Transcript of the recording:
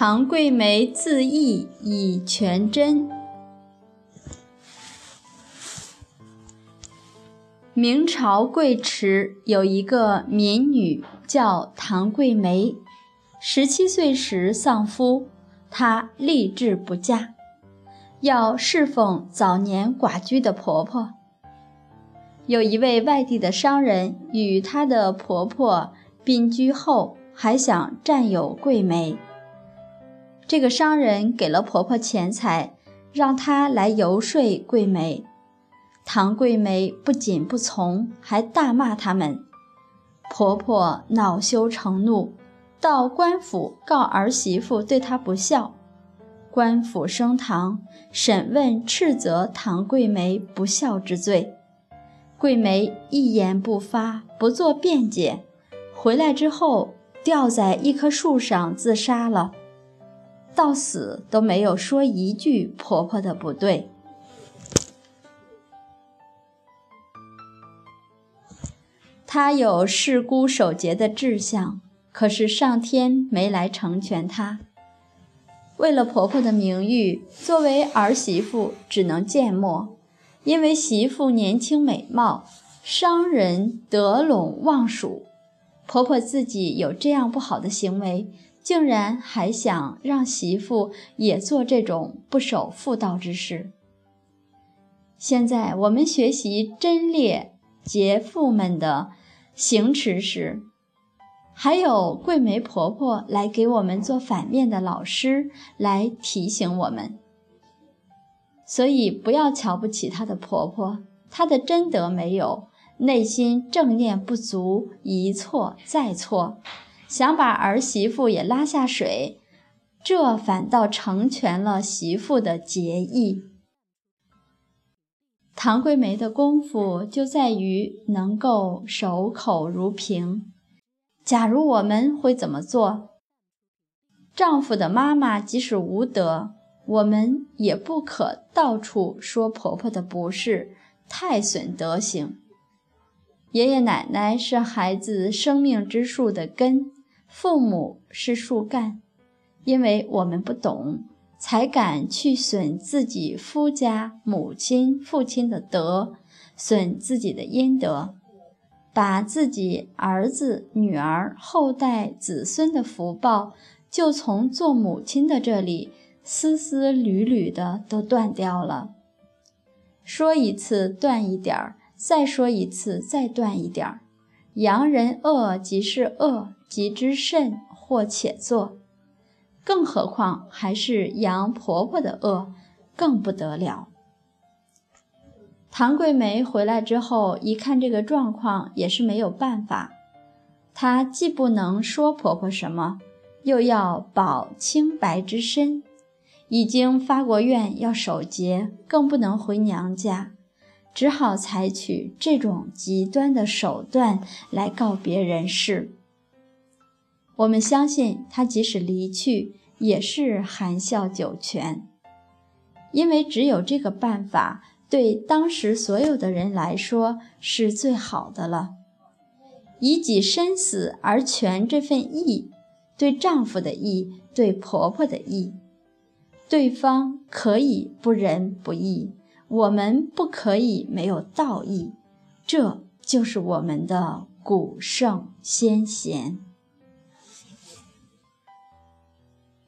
唐桂梅自缢以全真。明朝贵池有一个民女叫唐桂梅，十七岁时丧夫，她立志不嫁，要侍奉早年寡居的婆婆。有一位外地的商人与她的婆婆并居后，还想占有桂梅。这个商人给了婆婆钱财，让她来游说桂梅。唐桂梅不仅不从，还大骂他们。婆婆恼羞成怒，到官府告儿媳妇对她不孝。官府升堂审问，斥责唐桂梅不孝之罪。桂梅一言不发，不做辩解。回来之后，吊在一棵树上自杀了。到死都没有说一句婆婆的不对。她有事孤守节的志向，可是上天没来成全她。为了婆婆的名誉，作为儿媳妇只能缄默。因为媳妇年轻美貌，商人得陇望蜀，婆婆自己有这样不好的行为。竟然还想让媳妇也做这种不守妇道之事。现在我们学习贞烈节妇们的行持时，还有桂梅婆婆来给我们做反面的老师，来提醒我们。所以不要瞧不起她的婆婆，她的贞德没有，内心正念不足，一错再错。想把儿媳妇也拉下水，这反倒成全了媳妇的节义。唐桂梅的功夫就在于能够守口如瓶。假如我们会怎么做？丈夫的妈妈即使无德，我们也不可到处说婆婆的不是，太损德行。爷爷奶奶是孩子生命之树的根。父母是树干，因为我们不懂，才敢去损自己夫家母亲、父亲的德，损自己的阴德，把自己儿子、女儿、后代、子孙的福报，就从做母亲的这里丝丝缕缕的都断掉了。说一次断一点儿，再说一次再断一点儿。扬人恶即是恶，即之甚或且作，更何况还是扬婆婆的恶，更不得了。唐桂梅回来之后，一看这个状况，也是没有办法。她既不能说婆婆什么，又要保清白之身，已经发过愿要守节，更不能回娘家。只好采取这种极端的手段来告别人世。我们相信他即使离去，也是含笑九泉，因为只有这个办法对当时所有的人来说是最好的了。以己身死而全这份义，对丈夫的义，对婆婆的义，对方可以不仁不义。我们不可以没有道义，这就是我们的古圣先贤。